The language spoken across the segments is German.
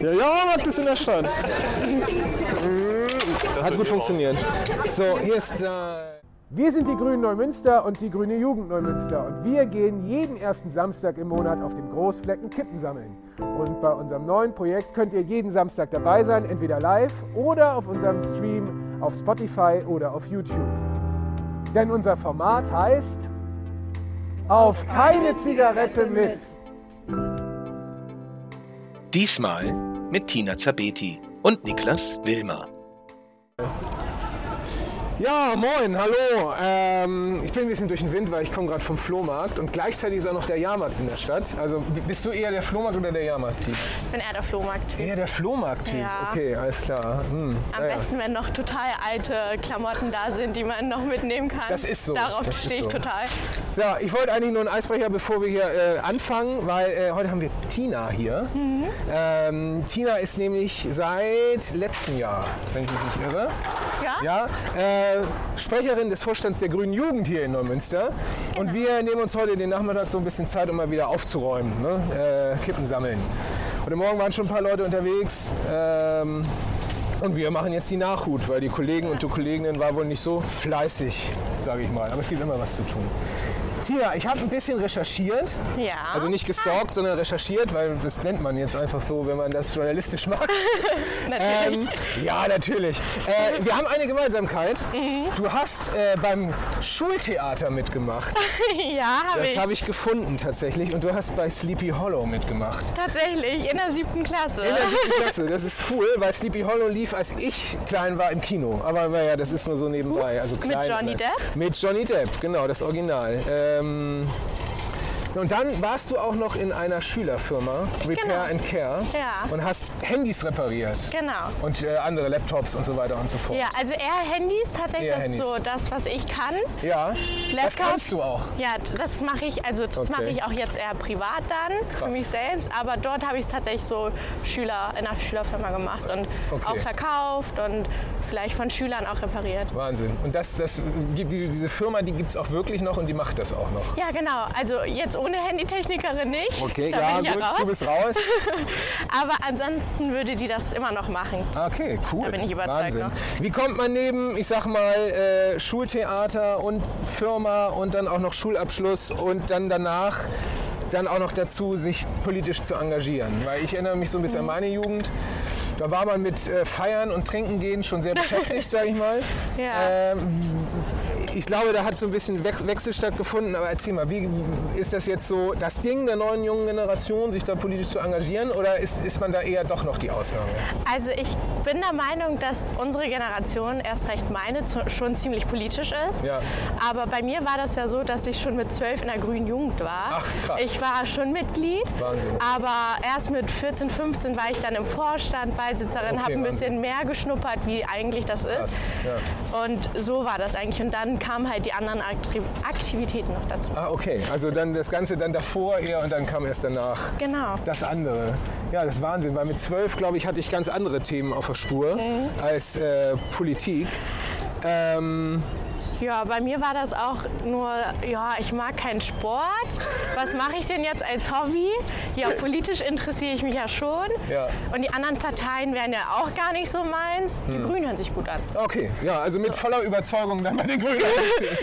Der Jahrmarkt ist in der Stadt. Hat gut funktioniert. So, hier ist. Äh wir sind die Grünen Neumünster und die Grüne Jugend Neumünster und wir gehen jeden ersten Samstag im Monat auf dem Großflecken Kippen sammeln. Und bei unserem neuen Projekt könnt ihr jeden Samstag dabei sein, entweder live oder auf unserem Stream auf Spotify oder auf YouTube. Denn unser Format heißt Auf keine Zigarette mit. Diesmal mit Tina Zabeti und Niklas Wilmer. Ja, moin, hallo. Ähm, ich bin ein bisschen durch den Wind, weil ich komme gerade vom Flohmarkt und gleichzeitig ist auch noch der Jahrmarkt in der Stadt. Also bist du eher der Flohmarkt oder der Jahrmarkt-Typ? Ich bin eher der Flohmarkt-Typ. Eher der Flohmarkt-Typ, Ja. okay, alles klar. Hm, Am naja. besten, wenn noch total alte Klamotten da sind, die man noch mitnehmen kann. Das ist so, Darauf stehe ich so. total. So, ich wollte eigentlich nur einen Eisbrecher, bevor wir hier äh, anfangen, weil äh, heute haben wir Tina hier. Mhm. Ähm, Tina ist nämlich seit letztem Jahr, wenn ich mich nicht irre, Ja? ja, äh, Sprecherin des Vorstands der Grünen Jugend hier in Neumünster. Genau. Und wir nehmen uns heute den Nachmittag so ein bisschen Zeit, um mal wieder aufzuräumen, ne? äh, Kippen sammeln. Heute Morgen waren schon ein paar Leute unterwegs. Ähm, und wir machen jetzt die Nachhut, weil die Kollegen und die Kolleginnen waren wohl nicht so fleißig, sage ich mal. Aber es gibt immer was zu tun. Tina, ich habe ein bisschen recherchiert. Ja. Also nicht gestalkt, sondern recherchiert, weil das nennt man jetzt einfach so, wenn man das journalistisch macht. Natürlich. Ähm, ja, natürlich. Äh, wir haben eine Gemeinsamkeit. Mhm. Du hast äh, beim Schultheater mitgemacht. ja, habe Das ich. habe ich gefunden tatsächlich. Und du hast bei Sleepy Hollow mitgemacht. Tatsächlich, in der siebten Klasse. In der siebten Klasse. Das ist cool, weil Sleepy Hollow lief, als ich klein war im Kino. Aber naja, das ist nur so nebenbei. Also klein, Johnny Depp? Mit Johnny Depp, genau, das Original. Ähm, und dann warst du auch noch in einer Schülerfirma, Repair Genau. and Care, Ja. und hast Handys repariert. Genau. Und äh, andere Laptops und so weiter und so fort. Ja, also eher Handys, tatsächlich, Eher das Handys. so das, was ich kann. Ja, das Laptop. kannst du auch. Ja, das mache ich, also das Okay. mache ich auch jetzt eher privat dann, Krass. für mich selbst. Aber dort habe ich es tatsächlich so Schüler in einer Schülerfirma gemacht und Okay. auch verkauft und vielleicht von Schülern auch repariert. Wahnsinn. Und das, das, die, die- diese Firma, die gibt es auch wirklich noch und die macht das auch noch. Ja, genau. Also jetzt ohne Handytechnikerin nicht. Okay, da ja, ich gut, ja raus. du bist raus. Aber ansonsten würde die das immer noch machen. Okay, cool. Da bin ich überzeugt Wahnsinn. noch. Wie kommt man neben, ich sag mal, äh, Schultheater und Firma und dann auch noch Schulabschluss und dann danach dann auch noch dazu, sich politisch zu engagieren? Weil ich erinnere mich so ein bisschen Mhm. an meine Jugend. Da war man mit äh, Feiern und Trinken gehen schon sehr beschäftigt, sag ich mal. Ja. Ähm, ich glaube, da hat so ein bisschen Wech- Wechsel stattgefunden. Aber erzähl mal, wie ist das jetzt so das Ding der neuen jungen Generation, sich da politisch zu engagieren? Oder ist, ist man da eher doch noch die Ausnahme? Also ich bin der Meinung, dass unsere Generation, erst recht meine, schon ziemlich politisch ist. Ja. Aber bei mir war das ja so, dass ich schon mit zwölf in der Grünen Jugend war. Ach, krass. Ich war schon Mitglied, Wahnsinn. aber erst mit 14, 15 war ich dann im Vorstand, Beisitzerin, Okay, habe ein Wahnsinn. bisschen mehr geschnuppert, wie eigentlich das Krass, ist. ja. Und so war das eigentlich. Und dann kamen halt die anderen Akti- Aktivitäten noch dazu. Ah, okay. Also dann das Ganze dann davor eher und dann kam erst danach Genau. das andere. Ja, das ist Wahnsinn, weil mit zwölf, glaube ich, hatte ich ganz andere Themen auf der Spur Mhm. als äh, Politik. Ähm, Ja, bei mir war das auch nur, ja, ich mag keinen Sport. Was mache ich denn jetzt als Hobby? Ja, politisch interessiere ich mich ja schon. Ja. Und die anderen Parteien wären ja auch gar nicht so meins. Die Hm. Grünen hören sich gut an. okay, ja, also mit voller Überzeugung dann bei den Grünen.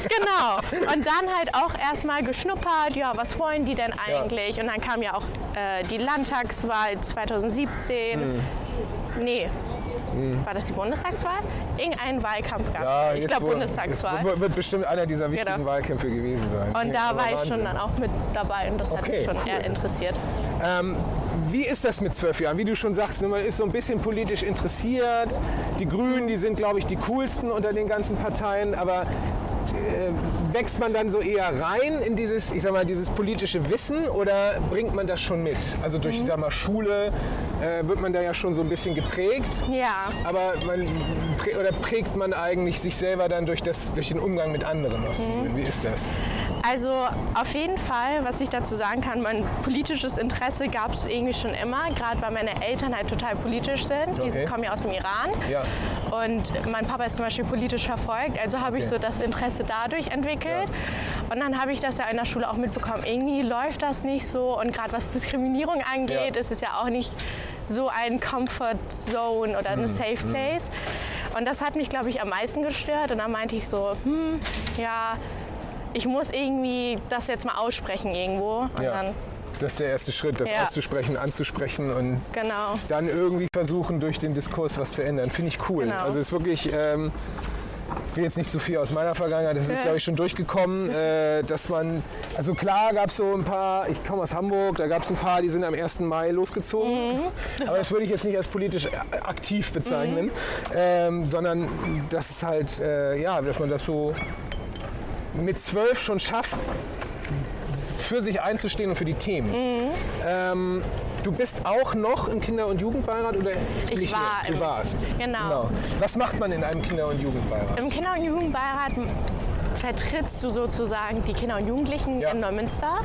Genau. Und dann halt auch erstmal geschnuppert, ja, was wollen die denn eigentlich? Und dann kam ja auch äh, die Landtagswahl 2017. Hm. Nee. War das die Bundestagswahl? Irgendein Wahlkampf gab Ja. Ich glaube Bundestagswahl. Es wird bestimmt einer dieser wichtigen Genau. Wahlkämpfe gewesen sein. Und da war ich schon dann auch mit dabei und das hat Okay, mich schon cool. eher interessiert. Ähm, wie ist das mit zwölf Jahren? Wie du schon sagst, man ist so ein bisschen politisch interessiert. Die Grünen, die sind, glaube ich, die coolsten unter den ganzen Parteien. Aber wächst man dann so eher rein in dieses, ich sag mal, dieses politische Wissen oder bringt man das schon mit? Also durch, ich sag mal, Schule äh, wird man da ja schon so ein bisschen geprägt. Ja, Aber man prä- oder prägt man eigentlich sich selber dann durch, das, durch den Umgang mit anderen Mhm. Wie ist das? also auf jeden Fall, was ich dazu sagen kann, mein politisches Interesse gab es irgendwie schon immer, gerade weil meine Eltern halt total politisch sind. Die Okay. kommen ja aus dem Iran. Ja. Und mein Papa ist zum Beispiel politisch verfolgt, also habe ich Okay. so das Interesse dadurch entwickelt. Und dann habe ich das ja in der Schule auch mitbekommen. Irgendwie läuft das nicht so. Und gerade was Diskriminierung angeht, Ja. ist es ja auch nicht so ein Comfort Zone oder eine Safe Place. Und das hat mich, glaube ich, am meisten gestört. Und dann meinte ich so, hm, ja, ich muss irgendwie das jetzt mal aussprechen irgendwo. Und Ja. dann, Das ist der erste Schritt, das Ja. auszusprechen, anzusprechen und genau. dann irgendwie versuchen, durch den Diskurs was zu ändern. Finde ich cool. Genau. Also ist wirklich, ähm, ich will jetzt nicht zu viel aus meiner Vergangenheit, das ist, Ja. glaube ich, schon durchgekommen, äh, dass man, also klar gab es so ein paar, ich komme aus Hamburg, da gab es ein paar, die sind am 1. Mai losgezogen, Mhm. aber das würde ich jetzt nicht als politisch aktiv bezeichnen, ähm, sondern das ist halt, äh, ja, dass man das so mit zwölf schon schafft, für sich einzustehen und für die Themen. Mhm. Ähm, du bist auch noch im Kinder- und Jugendbeirat oder Ich nicht war mehr? Du warst. genau. Was macht man in einem Kinder- und Jugendbeirat? Im Kinder- und Jugendbeirat vertrittst du sozusagen die Kinder und Jugendlichen Ja. in Neumünster.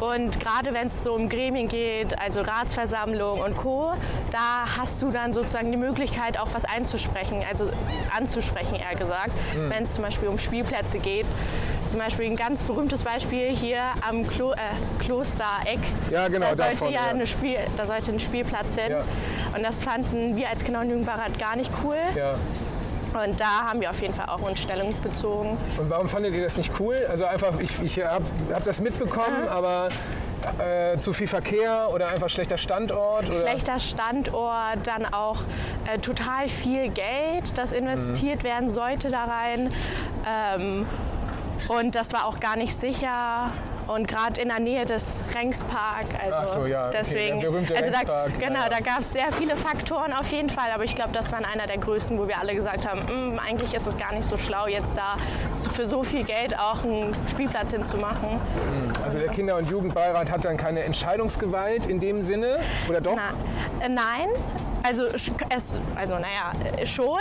Und gerade wenn es so um Gremien geht, also Ratsversammlung und Co., da hast du dann sozusagen die Möglichkeit, auch was einzusprechen, also anzusprechen eher gesagt, Hm. wenn es zum Beispiel um Spielplätze geht. Zum Beispiel ein ganz berühmtes Beispiel hier am Klo äh, Klostereck. Ja, genau, da sollte davon, ja, ja. Eine Spiel, da sollte ein Spielplatz hin. Ja. Und das fanden wir als und Jugendbeirat gar nicht cool. Ja. Und da haben wir auf jeden Fall auch uns Stellung bezogen. Und warum fandet ihr das nicht cool? Also einfach, ich, ich habe hab das mitbekommen, aber äh, zu viel Verkehr oder einfach schlechter Standort? Oder? Schlechter Standort, dann auch äh, total viel Geld, das investiert Mhm. werden sollte da rein. Ähm, und das war auch gar nicht sicher. Und gerade in der Nähe des Rengspark, also Ach so, ja, okay, deswegen, der berühmte also da, genau, ja, da gab es sehr viele Faktoren auf jeden Fall, aber ich glaube, das war einer der größten, wo wir alle gesagt haben, "Mm, eigentlich ist es gar nicht so schlau, jetzt da für so viel Geld auch einen Spielplatz hinzumachen. Also der Kinder- und Jugendbeirat hat dann keine Entscheidungsgewalt in dem Sinne? Oder doch? Na, äh, nein, also es, also naja, äh, schon,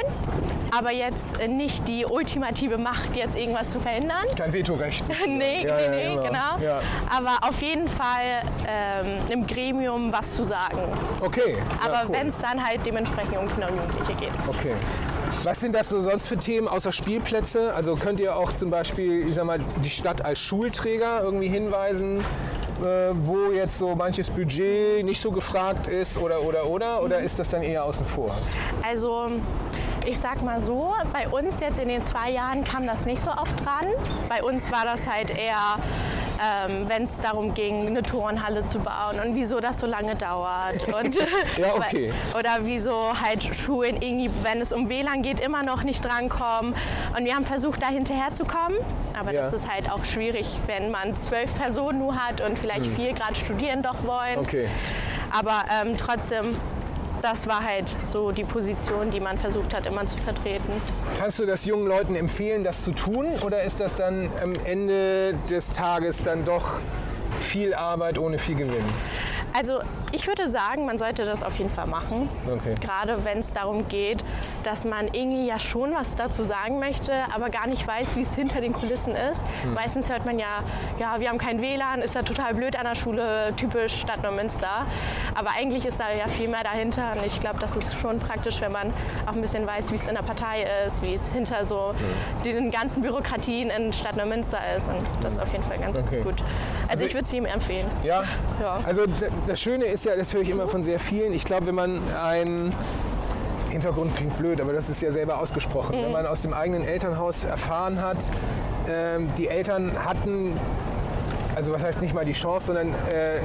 aber jetzt äh, nicht die ultimative Macht, jetzt irgendwas zu verhindern. Kein Vetorecht. nee, Ja, nee, ja, nee, genau. genau. Ja. Aber auf jeden Fall ähm, im Gremium was zu sagen. Okay. Aber cool. wenn es dann halt dementsprechend um Kinder und Jugendliche geht. Okay. Was sind das so sonst für Themen außer Spielplätze? Also könnt ihr auch zum Beispiel, ich sag mal, die Stadt als Schulträger irgendwie hinweisen, äh, wo jetzt so manches Budget nicht so gefragt ist oder oder oder? Oder ist das dann eher außen vor? Also ich sag mal so, bei uns jetzt in den zwei Jahren kam das nicht so oft dran. Bei uns war das halt eher, ähm, wenn es darum ging, eine Turnhalle zu bauen und wieso das so lange dauert. Und, Ja, okay. Oder wieso halt Schulen irgendwie, wenn es um WLAN geht, immer noch nicht drankommen. Und wir haben versucht, da hinterher zu kommen. Aber Ja. das ist halt auch schwierig, wenn man zwölf Personen nur hat und vielleicht vier gerade studieren doch wollen. Hm. Okay. Aber ähm, trotzdem, das war halt so die Position, die man versucht hat, immer zu vertreten. Kannst du das jungen Leuten empfehlen, das zu tun? Oder ist das dann am Ende des Tages dann doch viel Arbeit ohne viel Gewinn? Also ich würde sagen, man sollte das auf jeden Fall machen. Okay. Gerade wenn es darum geht, dass man irgendwie ja schon was dazu sagen möchte, aber gar nicht weiß, wie es hinter den Kulissen ist. Hm. Meistens hört man ja, ja, wir haben kein WLAN, ist ja total blöd an der Schule, typisch Stadt Neumünster. Aber eigentlich ist da ja viel mehr dahinter und ich glaube, das ist schon praktisch, wenn man auch ein bisschen weiß, wie es in der Partei ist, wie es hinter so Hm. den ganzen Bürokratien in Stadt Neumünster ist und das ist auf jeden Fall ganz Okay. gut. Also, ich würde es ihm empfehlen. Ja? Ja. Also das Schöne ist ja, das höre ich immer von sehr vielen, ich glaube, wenn man ein Hintergrund klingt blöd, aber das ist ja selber ausgesprochen. Wenn man aus dem eigenen Elternhaus erfahren hat, ähm, die Eltern hatten, also was heißt nicht mal die Chance, sondern äh,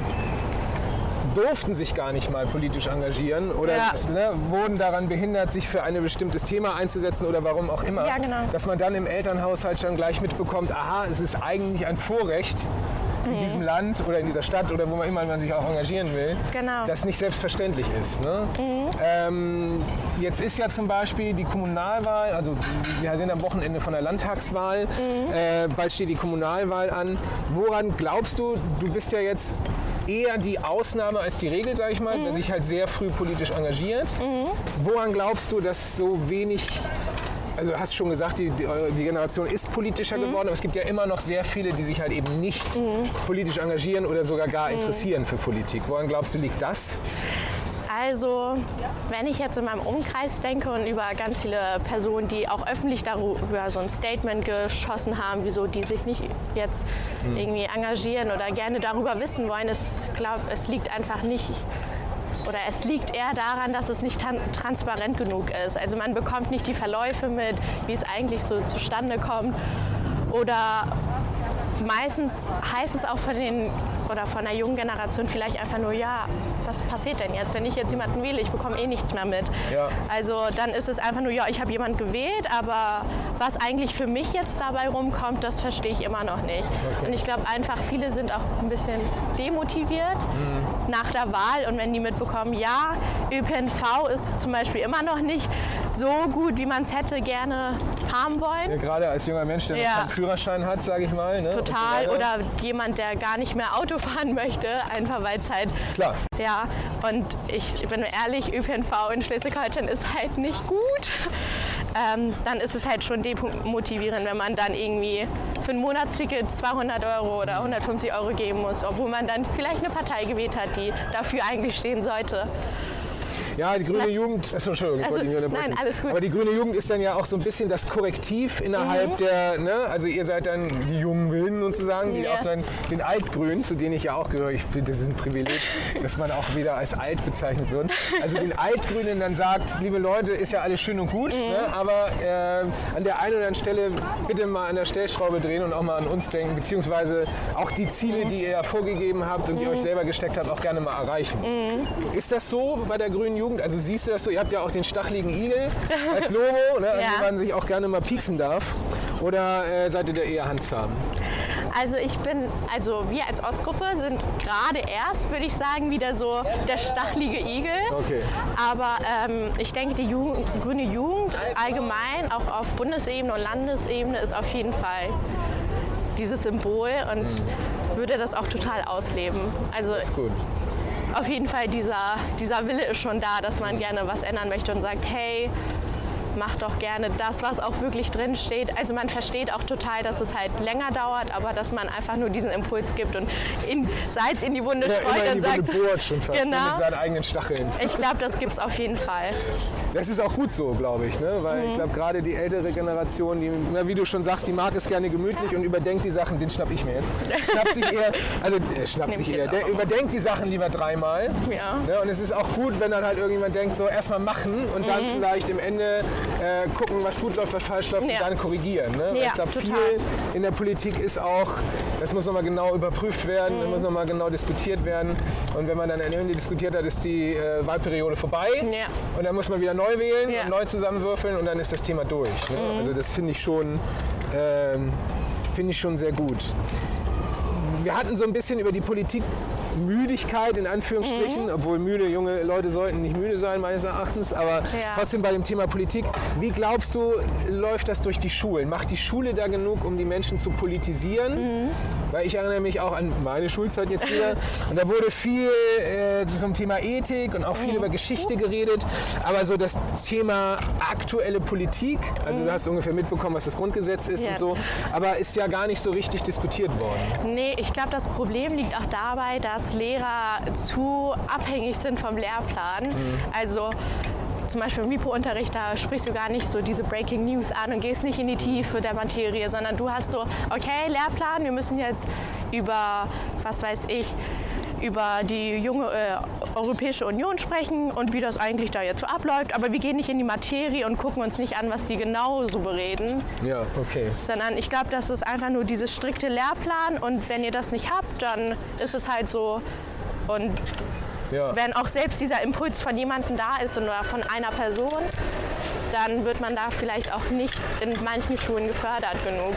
durften sich gar nicht mal politisch engagieren oder Ja. ne, wurden daran behindert, sich für ein bestimmtes Thema einzusetzen oder warum auch immer. Ja, genau. Dass man dann im Elternhaushalt schon gleich mitbekommt, aha, es ist eigentlich ein Vorrecht, in diesem Land oder in dieser Stadt oder wo man immer man sich auch engagieren will, Genau. das nicht selbstverständlich ist. Ne? Ähm, jetzt ist ja zum Beispiel die Kommunalwahl, also wir sind am Wochenende von der Landtagswahl, äh, bald steht die Kommunalwahl an. Woran glaubst du, du bist ja jetzt eher die Ausnahme als die Regel, sage ich mal, der sich halt sehr früh politisch engagiert. Woran glaubst du, dass so wenig also du hast schon gesagt, die, die, eure- die Generation ist politischer geworden, aber es gibt ja immer noch sehr viele, die sich halt eben nicht politisch engagieren oder sogar gar interessieren für Politik. Woran glaubst du, liegt das? Also, wenn ich jetzt in meinem Umkreis denke und über ganz viele Personen, die auch öffentlich darüber so ein Statement geschossen haben, wieso die sich nicht jetzt irgendwie engagieren oder gerne darüber wissen wollen, ich glaube, es liegt einfach nicht oder es liegt eher daran, dass es nicht transparent genug ist. Also man bekommt nicht die Verläufe mit, wie es eigentlich so zustande kommt. Oder meistens heißt es auch von den oder von der jungen Generation vielleicht einfach nur, ja, was passiert denn jetzt, wenn ich jetzt jemanden wähle, ich bekomme eh nichts mehr mit. Ja. Also dann ist es einfach nur, ja, ich habe jemanden gewählt, aber was eigentlich für mich jetzt dabei rumkommt, das verstehe ich immer noch nicht. Und ich glaube einfach, viele sind auch ein bisschen demotiviert nach der Wahl und wenn die mitbekommen, ja, ÖPNV ist zum Beispiel immer noch nicht so gut, wie man es hätte gerne haben wollen. Ja, gerade als junger Mensch, der Ja. keinen Führerschein hat, sage ich mal. Ne? so Total. weiter. Oder jemand, der gar nicht mehr Auto fahren möchte, einfach weil es halt Klar. Ja, und ich bin ehrlich, ÖPNV in Schleswig-Holstein ist halt nicht gut. Ähm, dann ist es halt schon demotivierend, wenn man dann irgendwie für ein Monatsticket 200 Euro oder 150 Euro geben muss, obwohl man dann vielleicht eine Partei gewählt hat, die dafür eigentlich stehen sollte. Ja, die grüne Jugend, achso, Entschuldigung, ich Also, wollte nicht unterbrechen. nein, alles gut. Mhm. Aber die grüne Jugend ist dann ja auch so ein bisschen das Korrektiv innerhalb der, ne, also ihr seid dann die jungen Wilden sozusagen, die Ja. auch dann den Altgrünen, zu denen ich ja auch gehöre, ich finde, das ist ein Privileg, dass man auch wieder als alt bezeichnet wird. Also den Altgrünen dann sagt, liebe Leute, ist ja alles schön und gut, Mhm. ne, aber äh, an der einen oder anderen Stelle bitte mal an der Stellschraube drehen und auch mal an uns denken, beziehungsweise auch die Ziele, die ihr ja vorgegeben habt und die Mhm. euch selber gesteckt habt, auch gerne mal erreichen. Ist das so bei der grünen Jugend? Also siehst du das so? Ihr habt ja auch den stacheligen Igel als Logo, ne, an Ja. dem man sich auch gerne mal pieksen darf. Oder äh, seid ihr da eher handzahm? Also ich bin, also wir als Ortsgruppe sind gerade erst, würde ich sagen, wieder so der stachelige Igel. Okay. Aber ähm, ich denke, die Jugend, grüne Jugend allgemein, auch auf Bundesebene und Landesebene, ist auf jeden Fall dieses Symbol und würde das auch total ausleben. Also Ist gut. Auf jeden Fall dieser, dieser Wille ist schon da, dass man gerne was ändern möchte und sagt, hey, mach doch gerne das, was auch wirklich drin steht. Also man versteht auch total, dass es halt länger dauert, aber dass man einfach nur diesen Impuls gibt und in, Salz in die Wunde Ja, streut und sagt, Wunde bohrt schon fast ne, Genau. mit seinen eigenen Stacheln. ich glaube, das gibt es auf jeden Fall. Das ist auch gut so, glaube ich. Ne? Weil Mhm. ich glaube, gerade die ältere Generation, die, na, wie du schon sagst, die mag es gerne gemütlich und überdenkt die Sachen, den schnapp ich mir jetzt. Schnappt sich eher, also äh, schnappt sich ich eher, der überdenkt die Sachen lieber dreimal. Ja. Ne? Und es ist auch gut, wenn dann halt irgendjemand denkt, so erstmal machen und dann vielleicht im Ende äh, gucken, was gut läuft, was falsch läuft Mhm. Ja. und dann korrigieren. Ne? Ja, ich glaube, viel in der Politik ist auch, das muss nochmal genau überprüft werden, Mhm. das muss nochmal genau diskutiert werden. Und wenn man dann ein Ende diskutiert hat, ist die äh, Wahlperiode vorbei. Ja. Und dann muss man wieder neu wählen und neu zusammenwürfeln und dann ist das Thema durch. Ne? Also das finde ich schon, ähm, finde ich schon sehr gut. Wir hatten so ein bisschen über die Politikmüdigkeit in Anführungsstrichen, obwohl müde junge Leute sollten nicht müde sein meines Erachtens, aber trotzdem bei dem Thema Politik. Wie glaubst du, läuft das durch die Schulen? Macht die Schule da genug, um die Menschen zu politisieren? Weil ich erinnere mich auch an meine Schulzeit jetzt wieder und da wurde viel äh, zum Thema Ethik und auch viel über Geschichte geredet, aber so das Thema aktuelle Politik, also du hast ungefähr mitbekommen, was das Grundgesetz ist Ja. und so, aber ist ja gar nicht so richtig diskutiert worden. Nee, ich glaube, das Problem liegt auch dabei, dass Lehrer zu abhängig sind vom Lehrplan. Also zum Beispiel im Mipo-Unterricht, da sprichst du gar nicht so diese Breaking News an und gehst nicht in die Tiefe der Materie, sondern du hast so, okay, Lehrplan, wir müssen jetzt über, was weiß ich, über die junge äh, Europäische Union sprechen und wie das eigentlich da jetzt so abläuft. Aber wir gehen nicht in die Materie und gucken uns nicht an, was die genau so bereden Ja, okay. sondern ich glaube, das ist einfach nur dieses strikte Lehrplan und wenn ihr das nicht habt, dann ist es halt so. Und Ja. wenn auch selbst dieser Impuls von jemandem da ist oder von einer Person, dann wird man da vielleicht auch nicht in manchen Schulen gefördert genug.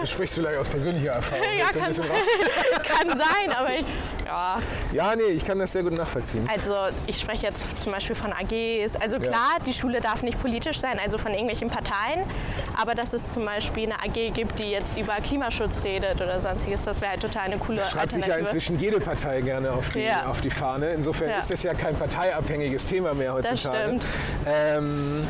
Du sprichst vielleicht aus persönlicher Erfahrung. Ja, kann, kann sein, aber ich, ja, ja, nee, ich kann das sehr gut nachvollziehen. also ich spreche jetzt zum Beispiel von AGs. Also klar, die Schule darf nicht politisch sein, also von irgendwelchen Parteien, aber dass es zum Beispiel eine AG gibt, die jetzt über Klimaschutz redet oder sonstiges, das wäre halt total eine coole Schreibt sich ja inzwischen jede Partei gerne auf die, Ja. auf die Fahne. Insofern Ja. ist das ja kein parteiabhängiges Thema mehr heutzutage. stimmt. Ähm,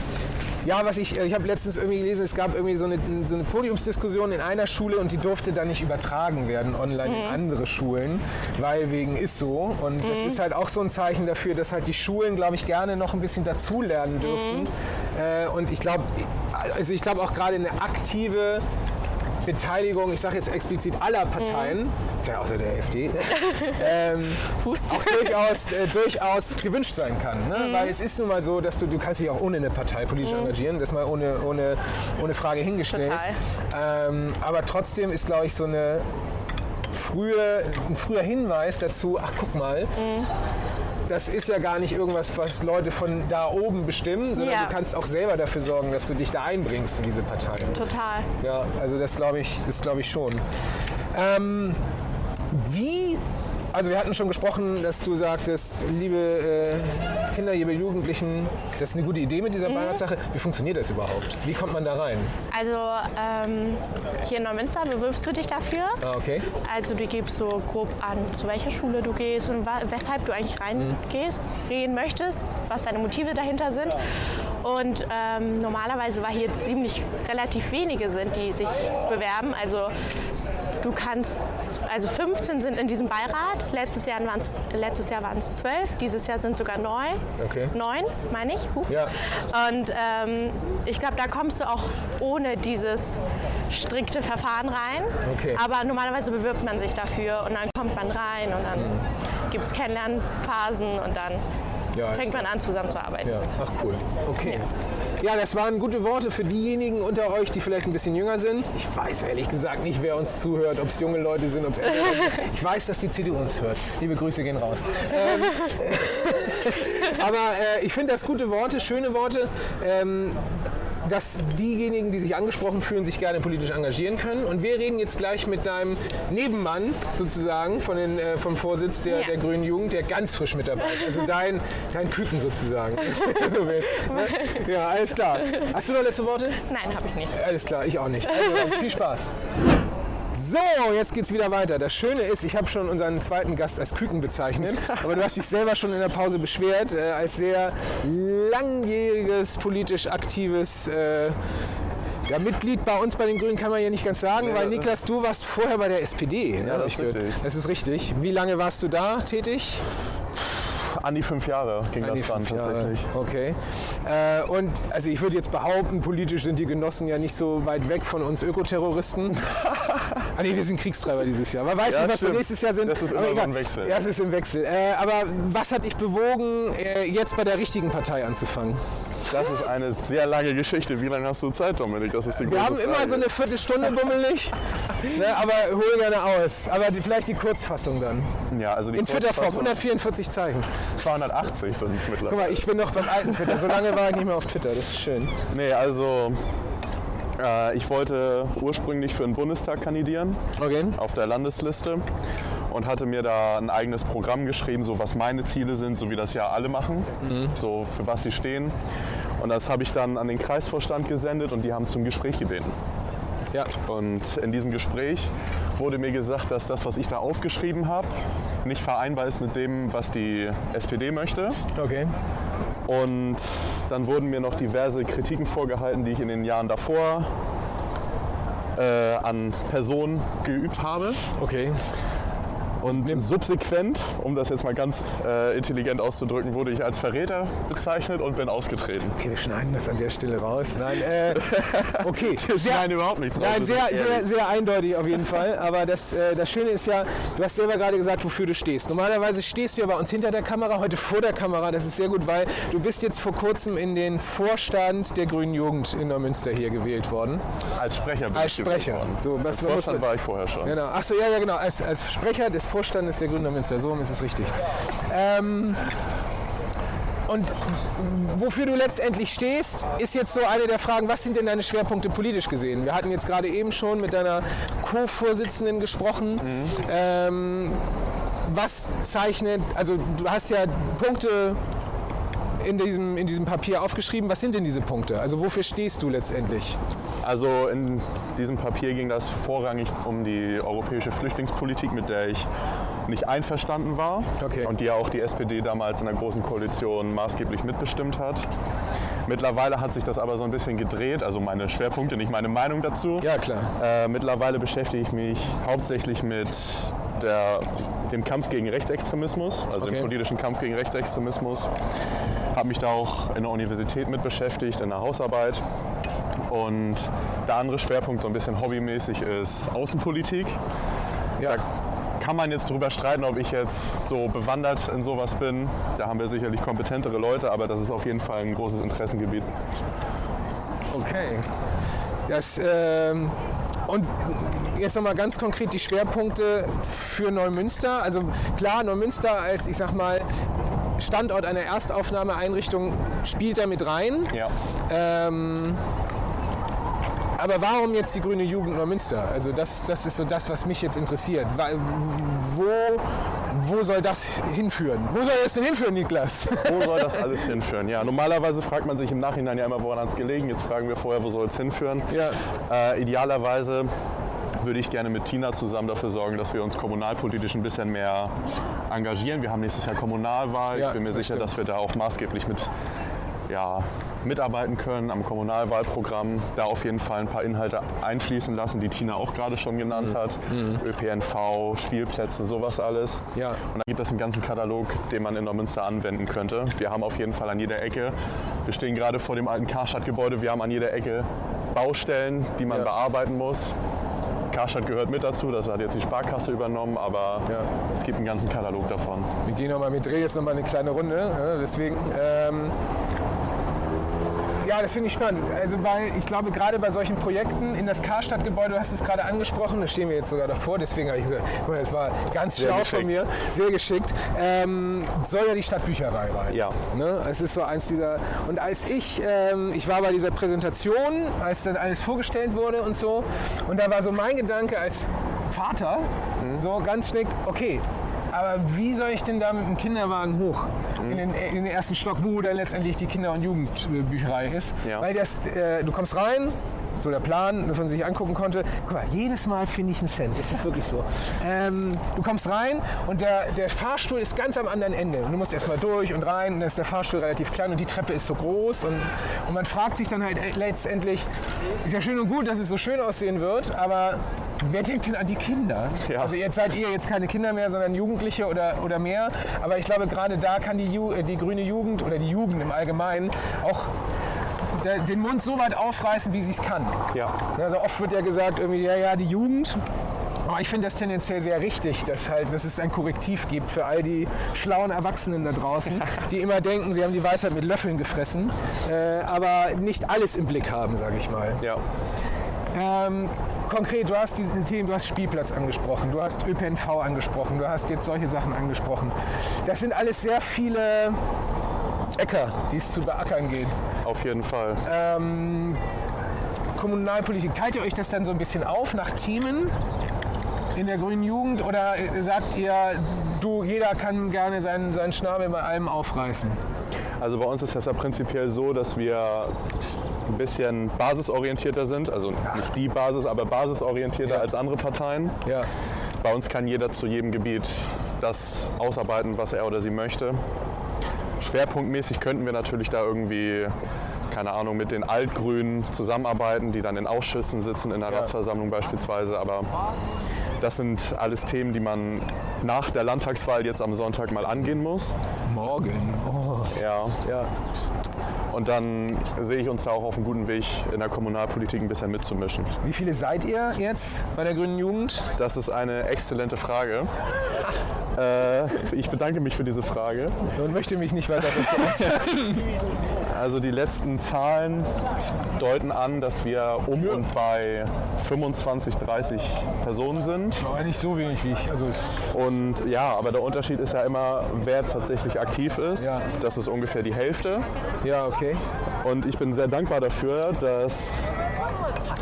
ja, was ich, ich habe letztens irgendwie gelesen, es gab irgendwie so eine, so eine Podiumsdiskussion in einer Schule und die durfte dann nicht übertragen werden online Mhm. in andere Schulen, weil wegen ist so. Und das Mhm. ist halt auch so ein Zeichen dafür, dass halt die Schulen, glaube ich, gerne noch ein bisschen dazulernen dürfen. Mhm. Äh, und ich glaube, also ich glaube auch gerade eine aktive Beteiligung, ich sage jetzt explizit aller Parteien, vielleicht außer der AfD, ähm, auch durchaus, äh, durchaus gewünscht sein kann. Ne? Weil es ist nun mal so, dass du, du kannst dich auch ohne eine Partei politisch engagieren, das mal ohne, ohne, ohne Frage hingestellt. Ähm, aber trotzdem ist, glaube ich, so eine frühe, ein früher Hinweis dazu, ach guck mal, das ist ja gar nicht irgendwas, was Leute von da oben bestimmen, sondern Ja. du kannst auch selber dafür sorgen, dass du dich da einbringst in diese Parteien. Total. Ja, also das glaube ich, das glaube ich schon. Ähm, wie, also wir hatten schon gesprochen, dass du sagtest, liebe äh, Kinder, liebe Jugendlichen, das ist eine gute Idee mit dieser Beiratssache. Wie funktioniert das überhaupt? Wie kommt man da rein? Also ähm, hier in Neumünster bewirbst du dich dafür. Ah, okay. Also du gibst so grob an, zu welcher Schule du gehst und weshalb du eigentlich reingehst, gehen möchtest, was deine Motive dahinter sind. Und ähm, normalerweise, weil hier ziemlich relativ wenige sind, die sich bewerben, also du kannst, also 15 sind in diesem Beirat, letztes Jahr waren es letztes Jahr waren es 12, dieses Jahr sind sogar neun. Okay. Neun, meine ich. Huch. Ja. Und ähm, ich glaube, da kommst du auch ohne dieses strikte Verfahren rein. Okay. Aber normalerweise bewirbt man sich dafür und dann kommt man rein und dann gibt es Kennenlernphasen und dann Ja, fängt man an zusammenzuarbeiten. Ja, ach cool. Okay. Ja, das waren gute Worte für diejenigen unter euch, die vielleicht ein bisschen jünger sind. Ich weiß ehrlich gesagt nicht, wer uns zuhört, ob es junge Leute sind, ob es ältere Leute sind. Ich weiß, dass die CDU uns hört. Liebe Grüße gehen raus. Ähm, aber äh, ich finde das gute Worte, schöne Worte. Ähm, dass diejenigen, die sich angesprochen fühlen, sich gerne politisch engagieren können. Und wir reden jetzt gleich mit deinem Nebenmann sozusagen von den, äh, vom Vorsitz der, Ja. der Grünen Jugend, der ganz frisch mit dabei ist. Also dein, dein Küken sozusagen. so willst, ne? Ja, alles klar. Hast du noch letzte Worte? Nein, habe ich nicht. Alles klar, ich auch nicht. Also, viel Spaß. So, jetzt geht's wieder weiter. Das Schöne ist, ich habe schon unseren zweiten Gast als Küken bezeichnet, aber du hast dich selber schon in der Pause beschwert, äh, als sehr langjähriges, politisch aktives äh, ja, Mitglied bei uns bei den Grünen kann man ja nicht ganz sagen, weil Niklas, du warst vorher bei der SPD. ne, hab das ist gehört. richtig. Das ist richtig. Wie lange warst du da tätig? An die fünf Jahre ging An das dann fünf Jahre. tatsächlich. Okay. Äh, und also ich würde jetzt behaupten, politisch sind die Genossen ja nicht so weit weg von uns Ökoterroristen. ah nee, wir sind Kriegstreiber dieses Jahr. Man weiß Ja, nicht, was wir stimmt. nächstes Jahr sind. Das ist aber immer so ein Wechsel. Ja, es ist im Wechsel. Äh, aber was hat dich bewogen, äh, jetzt bei der richtigen Partei anzufangen? Das ist eine sehr lange Geschichte. Wie lange hast du Zeit, Dominik? Das ist die Wir haben Frage. immer so eine Viertelstunde bummelig, ne, aber hol gerne aus. Aber die, vielleicht die Kurzfassung dann. Ja, also die In Twitterform, Kurzfassung- 144 Zeichen. 280 sind es Guck mittlerweile. mal, ich bin noch beim alten Twitter. So lange war ich nicht mehr auf Twitter. Das ist schön. Nee, also äh, ich wollte ursprünglich für den Bundestag kandidieren Okay. auf der Landesliste und hatte mir da ein eigenes Programm geschrieben, so was meine Ziele sind, so wie das ja alle machen, so für was sie stehen. Und das habe ich dann an den Kreisvorstand gesendet und die haben zum Gespräch gebeten. Ja. Und in diesem Gespräch wurde mir gesagt, dass das, was ich da aufgeschrieben habe, nicht vereinbar ist mit dem, was die SPD möchte. Okay. Und dann wurden mir noch diverse Kritiken vorgehalten, die ich in den Jahren davor äh, an Personen geübt habe. Okay. Und subsequent, um das jetzt mal ganz äh, intelligent auszudrücken, wurde ich als Verräter bezeichnet und bin ausgetreten. Okay, wir schneiden das an der Stelle raus. Nein, äh, okay. Sehr, Nein, überhaupt nichts raus, nein, sehr, sehr, sehr eindeutig auf jeden Fall. Aber das, äh, das Schöne ist ja, du hast selber gerade gesagt, wofür du stehst. Normalerweise stehst du ja bei uns hinter der Kamera, heute vor der Kamera. Das ist sehr gut, weil du bist jetzt vor kurzem in den Vorstand der Grünen Jugend in Neumünster hier gewählt worden. Als Sprecher bin Als Sprecher. So, was, Als Vorstand war ich vorher schon. Genau. Achso, ja, ja, genau. Als, als Sprecher des Vorstandes der Grünen Münster. So ist es richtig. Ähm, und wofür du letztendlich stehst, ist jetzt so eine der Fragen, was sind denn deine Schwerpunkte politisch gesehen? Wir hatten jetzt gerade eben schon mit deiner Co-Vorsitzenden gesprochen. Ähm, was zeichnet, also du hast ja Punkte in diesem, in diesem Papier aufgeschrieben. Was sind denn diese Punkte? Also wofür stehst du letztendlich? Also in diesem Papier ging das vorrangig um die europäische Flüchtlingspolitik, mit der ich nicht einverstanden war Okay. und die ja auch die SPD damals in der Großen Koalition maßgeblich mitbestimmt hat. Mittlerweile hat sich das aber so ein bisschen gedreht, also meine Schwerpunkte, nicht meine Meinung dazu. Ja, klar. Äh, mittlerweile beschäftige ich mich hauptsächlich mit der, dem Kampf gegen Rechtsextremismus, also Okay. dem politischen Kampf gegen Rechtsextremismus. Habe mich da auch in der Universität mit beschäftigt, in der Hausarbeit. Und der andere Schwerpunkt, so ein bisschen hobbymäßig, ist Außenpolitik. Ja. Kann man jetzt darüber streiten, ob ich jetzt so bewandert in sowas bin. Da haben wir sicherlich kompetentere Leute, aber das ist auf jeden Fall ein großes Interessengebiet. Okay. Das, ähm, und jetzt nochmal ganz konkret die Schwerpunkte für Neumünster. Also klar, Neumünster als, ich sag mal, Standort einer Erstaufnahmeeinrichtung spielt da mit rein. Ja. Ähm, aber warum jetzt die Grüne Jugend Neumünster? Also das, das ist so das, was mich jetzt interessiert. Wo, wo soll das hinführen? Wo soll das denn hinführen, Niklas? Wo soll das alles hinführen? Ja, normalerweise fragt man sich im Nachhinein ja immer, woran es gelegen. Jetzt fragen wir vorher, wo soll es hinführen? Ja. Äh, idealerweise würde ich gerne mit Tina zusammen dafür sorgen, dass wir uns kommunalpolitisch ein bisschen mehr engagieren. Wir haben nächstes Jahr Kommunalwahl. Ja, ich bin mir das sicher, stimmt. dass wir da auch maßgeblich mit ja, mitarbeiten können am Kommunalwahlprogramm. Da auf jeden Fall ein paar Inhalte einfließen lassen, die Tina auch gerade schon genannt hat. ÖPNV, Spielplätze, sowas alles. Mhm. Ja. Und da gibt es einen ganzen Katalog, den man in Neumünster anwenden könnte. Wir haben auf jeden Fall an jeder Ecke, wir stehen gerade vor dem alten Karstadt-Gebäude, wir haben an jeder Ecke Baustellen, die man Ja. bearbeiten muss. Karstadt gehört mit dazu, das hat jetzt die Sparkasse übernommen, aber Ja. es gibt einen ganzen Katalog davon. Wir gehen nochmal, wir drehen jetzt nochmal eine kleine Runde. Deswegen. Ähm, ja, das finde ich spannend. Also, weil ich glaube, gerade bei solchen Projekten in das Karstadt-Gebäude, du hast es gerade angesprochen, da stehen wir jetzt sogar davor, deswegen habe ich gesagt, das war ganz Sehr schlau geschickt. von mir, sehr geschickt, ähm, soll ja die Stadtbücherei rein. Ja. Ne? Es ist so eins dieser. Und als ich, ähm, ich war bei dieser Präsentation, als dann alles vorgestellt wurde und so, und da war so mein Gedanke als Vater, so ganz schnick, okay. Aber wie soll ich denn da mit dem Kinderwagen hoch in, den, in den ersten Stock, wo dann letztendlich die Kinder- und Jugendbücherei ist? Ja. Weil das, äh, du kommst rein, so der Plan, dass man sich angucken konnte. Guck mal, jedes Mal finde ich einen Cent. Das ist wirklich so. Ähm, du kommst rein und der, der Fahrstuhl ist ganz am anderen Ende. Und du musst erstmal durch und rein und dann ist der Fahrstuhl relativ klein und die Treppe ist so groß. Und, und man fragt sich dann halt letztendlich, ist ja schön und gut, dass es so schön aussehen wird, aber wer denkt denn an die Kinder? Ja. Also jetzt seid ihr jetzt keine Kinder mehr, sondern Jugendliche oder, oder mehr. Aber ich glaube, gerade da kann die, Ju äh, die grüne Jugend oder die Jugend im Allgemeinen auch den Mund so weit aufreißen, wie sie es kann. Ja. Also oft wird ja gesagt, irgendwie, ja, ja, die Jugend. Aber ich finde das tendenziell sehr richtig, dass, halt, dass es ein Korrektiv gibt für all die schlauen Erwachsenen da draußen, die immer denken, sie haben die Weisheit mit Löffeln gefressen, äh, aber nicht alles im Blick haben, sage ich mal. Ja. Ähm, konkret, du hast diese Themen, du hast Spielplatz angesprochen, du hast ÖPNV angesprochen, du hast jetzt solche Sachen angesprochen. Das sind alles sehr viele Äcker, die es zu beackern geht. Auf jeden Fall. Ähm, Kommunalpolitik, teilt ihr euch das dann so ein bisschen auf nach Themen in der grünen Jugend oder sagt ihr, du, jeder kann gerne seinen, seinen Schnabel bei allem aufreißen? Also bei uns ist das ja prinzipiell so, dass wir ein bisschen basisorientierter sind. Also nicht die Basis, aber basisorientierter Ja. als andere Parteien. Ja. Bei uns kann jeder zu jedem Gebiet das ausarbeiten, was er oder sie möchte. Schwerpunktmäßig könnten wir natürlich da irgendwie, keine Ahnung, mit den Altgrünen zusammenarbeiten, die dann in Ausschüssen sitzen, in der Ja. Ratsversammlung beispielsweise. Aber das sind alles Themen, die man nach der Landtagswahl jetzt am Sonntag mal angehen muss. Morgen. Oh. Ja. Ja. Und dann sehe ich uns da auch auf einem guten Weg, in der Kommunalpolitik ein bisschen mitzumischen. Wie viele seid ihr jetzt bei der grünen Jugend? Das ist eine exzellente Frage. Äh, ich bedanke mich für diese Frage. Und möchte mich nicht weiter dazu äußern. Also die letzten Zahlen deuten an, dass wir um und bei 25, 30 Personen sind. Aber nicht so wenig wie ich. Also Und ja, aber der Unterschied ist ja immer, wer tatsächlich aktiv ist. Ja. Das ist ungefähr die Hälfte. ja, okay. Und ich bin sehr dankbar dafür, dass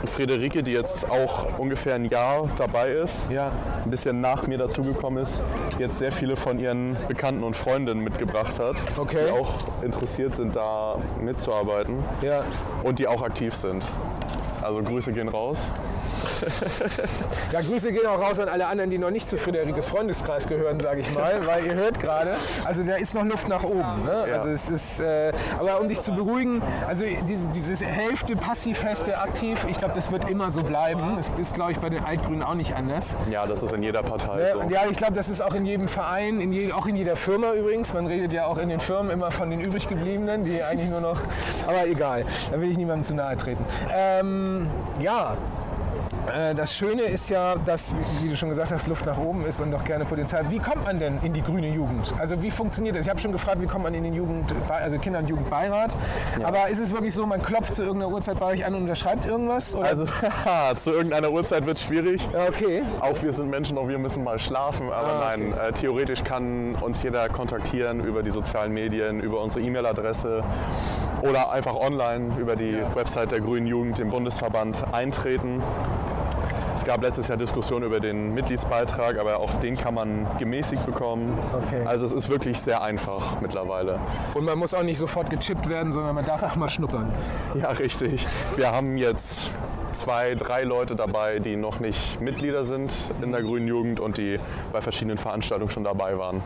Friederike, die jetzt auch ungefähr ein Jahr dabei ist, Ja. ein bisschen nach mir dazugekommen ist, jetzt sehr viele von ihren Bekannten und Freundinnen mitgebracht hat, Okay. die auch interessiert sind, da mitzuarbeiten Ja. und die auch aktiv sind. Also Grüße gehen raus. Ja, Grüße gehen auch raus an alle anderen, die noch nicht zu Friederikes Freundeskreis gehören, sage ich mal, weil ihr hört gerade, also da ist noch Luft nach oben. Ne? Also es ist, äh, aber um dich zu beruhigen, also diese, diese Hälfte passiv, Hälfte aktiv, ich glaube, das wird immer so bleiben. Es ist, glaube ich, bei den Altgrünen auch nicht anders. Ja, das ist in jeder Partei Ja, so. und ja, ich glaube, das ist auch in jedem Verein, in je, auch in jeder Firma übrigens. Man redet ja auch in den Firmen immer von den übriggebliebenen, die eigentlich nur noch. Aber egal, da will ich niemandem zu nahe treten. Ähm, ja. Äh, Das Schöne ist ja, dass, wie du schon gesagt hast, Luft nach oben ist und noch gerne Potenzial. Wie kommt man denn in die grüne Jugend? Also wie funktioniert das? Ich habe schon gefragt, wie kommt man in den Jugend, also Kinder- und Jugendbeirat. Aber ist es wirklich so, man klopft zu irgendeiner Uhrzeit bei euch an und unterschreibt irgendwas? Oder? Also, zu irgendeiner Uhrzeit wird es schwierig. Ja, okay. Auch wir sind Menschen, auch wir müssen mal schlafen. Aber Ah, okay. nein, äh, theoretisch kann uns jeder kontaktieren über die sozialen Medien, über unsere E-Mail-Adresse oder einfach online über die Website der Grünen Jugend, dem Bundesverband, eintreten. Es gab letztes Jahr Diskussionen über den Mitgliedsbeitrag, aber auch den kann man gemäßigt bekommen. Okay. Also es ist wirklich sehr einfach mittlerweile. Und man muss auch nicht sofort gechippt werden, sondern man darf auch mal schnuppern. Ja, richtig. Wir haben jetzt zwei, drei Leute dabei, die noch nicht Mitglieder sind in der Grünen Jugend und die bei verschiedenen Veranstaltungen schon dabei waren.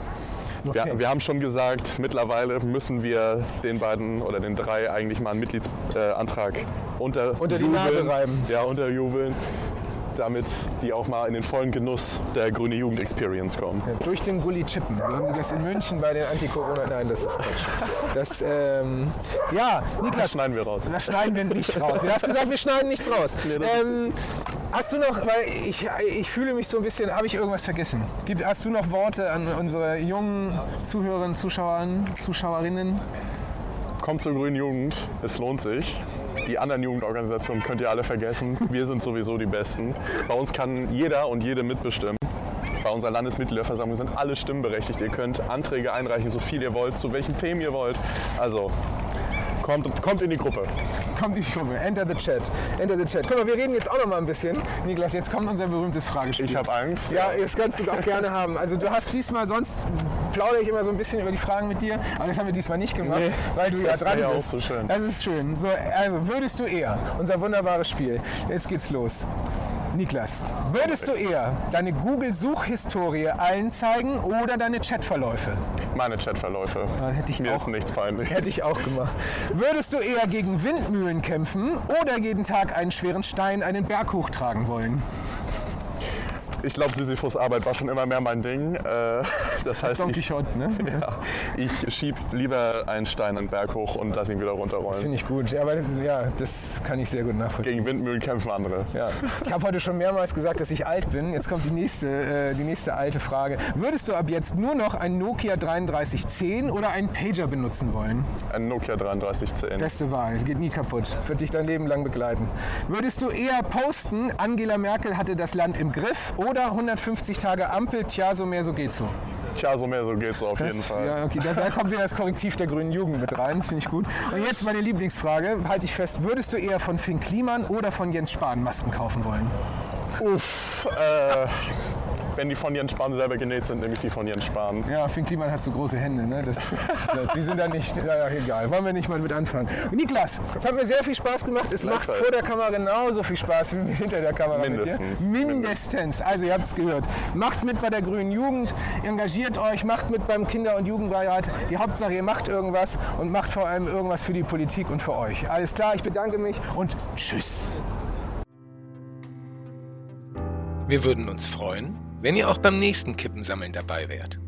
Okay. Wir, wir haben schon gesagt, mittlerweile müssen wir den beiden oder den drei eigentlich mal einen Mitgliedsantrag unter, Unter die Nase reiben. Ja, unterjubeln, damit die auch mal in den vollen Genuss der Grüne Jugend Experience kommen. Durch den Gully chippen. So haben sie das in München bei den Anti-Corona. Nein, das ist Quatsch. Das, ähm, ja, Das Niklas, schneiden wir raus. das schneiden wir nicht raus. Du hast gesagt, wir schneiden nichts raus. Ähm, hast du noch, weil ich, ich fühle mich so ein bisschen, habe ich irgendwas vergessen? Gibt, hast du noch Worte an unsere jungen Zuhörerinnen, Zuschauer, Zuschauerinnen? Kommt zur Grünen Jugend, es lohnt sich. Die anderen Jugendorganisationen könnt ihr alle vergessen. Wir sind sowieso die Besten. Bei uns kann jeder und jede mitbestimmen. Bei unserer Landesmitgliederversammlung sind alle stimmberechtigt. Ihr könnt Anträge einreichen, so viel ihr wollt, zu welchen Themen ihr wollt. Also kommt, kommt in die Gruppe. Kommt in die Gruppe. Enter the chat. Enter the chat. Guck mal, wir reden jetzt auch noch mal ein bisschen. Niklas, jetzt kommt unser berühmtes Fragespiel. Ich habe Angst. Ja, das kannst du auch gerne haben. Also du hast diesmal, sonst plaudere ich immer so ein bisschen über die Fragen mit dir, aber das haben wir diesmal nicht gemacht, Nee, weil du ja dran ja bist. so schön. Das ist schön. So, also würdest du eher, unser wunderbares Spiel, jetzt geht's los. Niklas, würdest du eher deine Google-Suchhistorie allen zeigen oder deine Chatverläufe? Meine Chatverläufe. Ja, hätte ich Mir auch. ist nichts peinlich. Hätte ich auch gemacht. Würdest du eher gegen Windmühlen kämpfen oder jeden Tag einen schweren Stein einen Berg hochtragen wollen? Ich glaube, Sisyphus Arbeit war schon immer mehr mein Ding. Äh, Das heißt, Don ich, Quixote, ne? ja, ich schieb lieber einen Stein einen Berg hoch und lass ihn wieder runterrollen. Finde ich gut. Ja, aber das, ist, ja, das kann ich sehr gut nachvollziehen. Gegen Windmühlen kämpfen andere. Ja. Ich habe heute schon mehrmals gesagt, dass ich alt bin. Jetzt kommt die nächste, äh, die nächste alte Frage. Würdest du ab jetzt nur noch ein Nokia 3310 oder einen Pager benutzen wollen? Ein Nokia 3310. Beste Wahl, geht nie kaputt. Wird dich dein Leben lang begleiten. Würdest du eher posten, Angela Merkel hatte das Land im Griff oder 150 Tage Ampel, tja, so mehr, so geht's so? Tja, so mehr so geht's auf jeden Das, Fall. ja, okay, das, da kommt wieder das Korrektiv der Grünen Jugend mit rein, das finde ich gut. Und jetzt meine Lieblingsfrage, halte ich fest, würdest du eher von Finn Kliman oder von Jens Spahn Masken kaufen wollen? Uff, äh, wenn die von Jens Spahn selber genäht sind, nehme ich die von Jens Spahn. Ja, Finn Kliman hat so große Hände, ne? Das, die sind da nicht, ja, egal. Wollen wir nicht mal mit anfangen. Niklas, es hat mir sehr viel Spaß gemacht. Es macht vor der Kamera genauso viel Spaß wie hinter der Kamera Mindestens. mit dir. Mindestens. Also ihr habt es gehört. Macht mit bei der Grünen Jugend, engagiert euch, macht mit beim Kinder- und Jugendbeirat. Die Hauptsache, ihr macht irgendwas und macht vor allem irgendwas für die Politik und für euch. Alles klar, ich bedanke mich und tschüss. Wir würden uns freuen, wenn ihr auch beim nächsten Kippensammeln dabei wärt.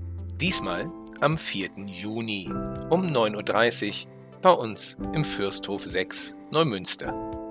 Diesmal am 4. Juni um 9.30 Uhr bei uns im Fürsthof 6 Neumünster.